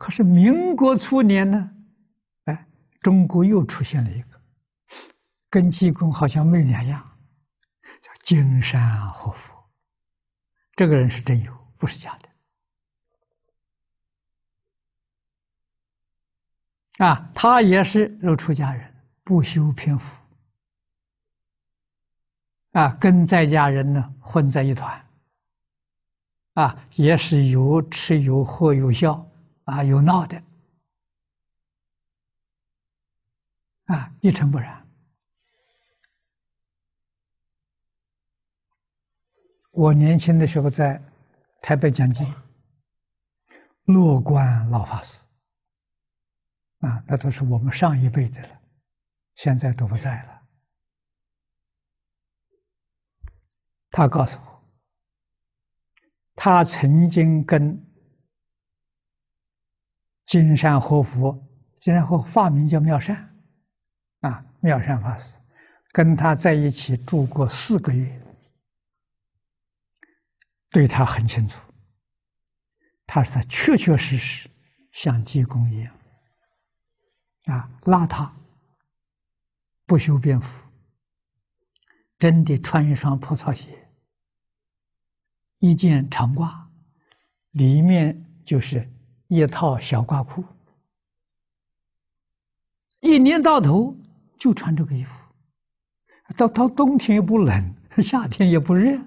可是民国初年呢，哎，中国又出现了一个，跟济公好像没两样，叫金山活佛。这个人是真有，不是假的。啊，他也是入出家人，不修偏福。啊，跟在家人呢混在一团。啊，也是有吃有喝有笑，啊，有闹的，啊，一尘不染。我年轻的时候在台北讲经，乐观老法师，啊，那都是我们上一辈的了，现在都不在了。他告诉我。他曾经跟金山活佛，金山活法名叫妙善，啊，妙善法师，跟他在一起住过四个月，对他很清楚。他说他确确实实像济公一样，啊，邋遢，不修边幅，真的穿一双破草鞋。一件长褂，里面就是一套小褂裤，一年到头就穿这个衣服，到到冬天也不冷，夏天也不热，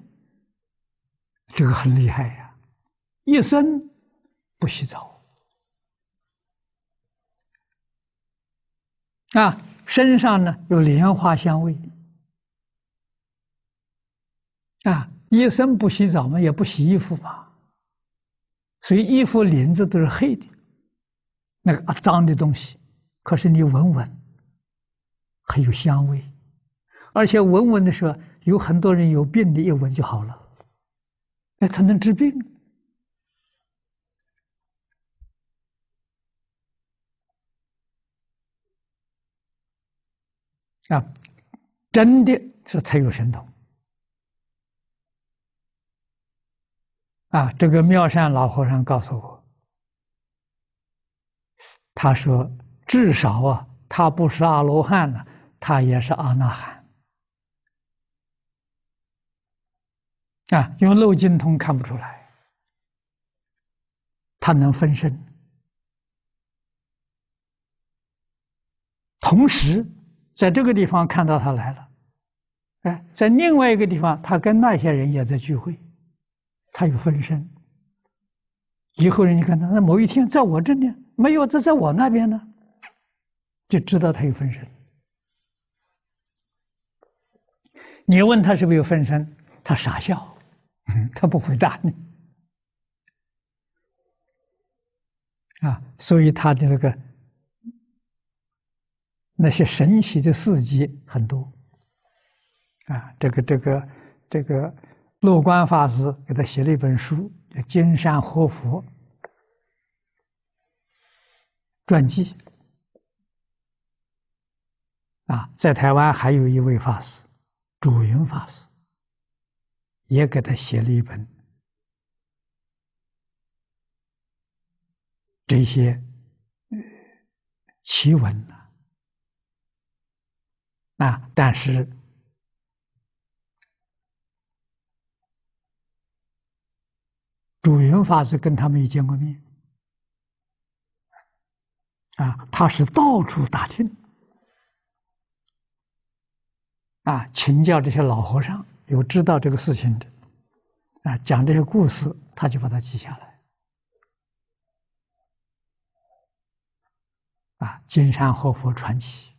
这个很厉害呀！一生不洗澡，啊，身上呢有莲花香味，啊。一生不洗澡嘛，也不洗衣服嘛，所以衣服领子都是黑的，那个脏的东西。可是你闻闻，很有香味，而且闻闻的时候，有很多人有病的，一闻就好了。那它能治病啊！真的是太有神通。啊，这个妙善老和尚告诉我，他说：“至少啊，他不是阿罗汉呢，他也是阿那含。啊，用漏精通看不出来，他能分身，同时在这个地方看到他来了，哎，在另外一个地方，他跟那些人也在聚会。”他有分身，以后人家看到，那某一天在我这里没有，这在我那边呢，就知道他有分身。你问他是不是有分身，他傻笑，他不回答你。啊，所以他的那个那些神奇的事迹很多。啊，这个这个这个。乐观法师给他写了一本书，叫《金山活佛传记》啊，在台湾还有一位法师，主云法师，也给他写了一本这些奇闻呐啊，但是。法师跟他没见过面，啊，他是到处打听，啊，请教这些老和尚，有知道这个事情的，啊，讲这些故事，他就把它记下来，啊，金山活佛传奇。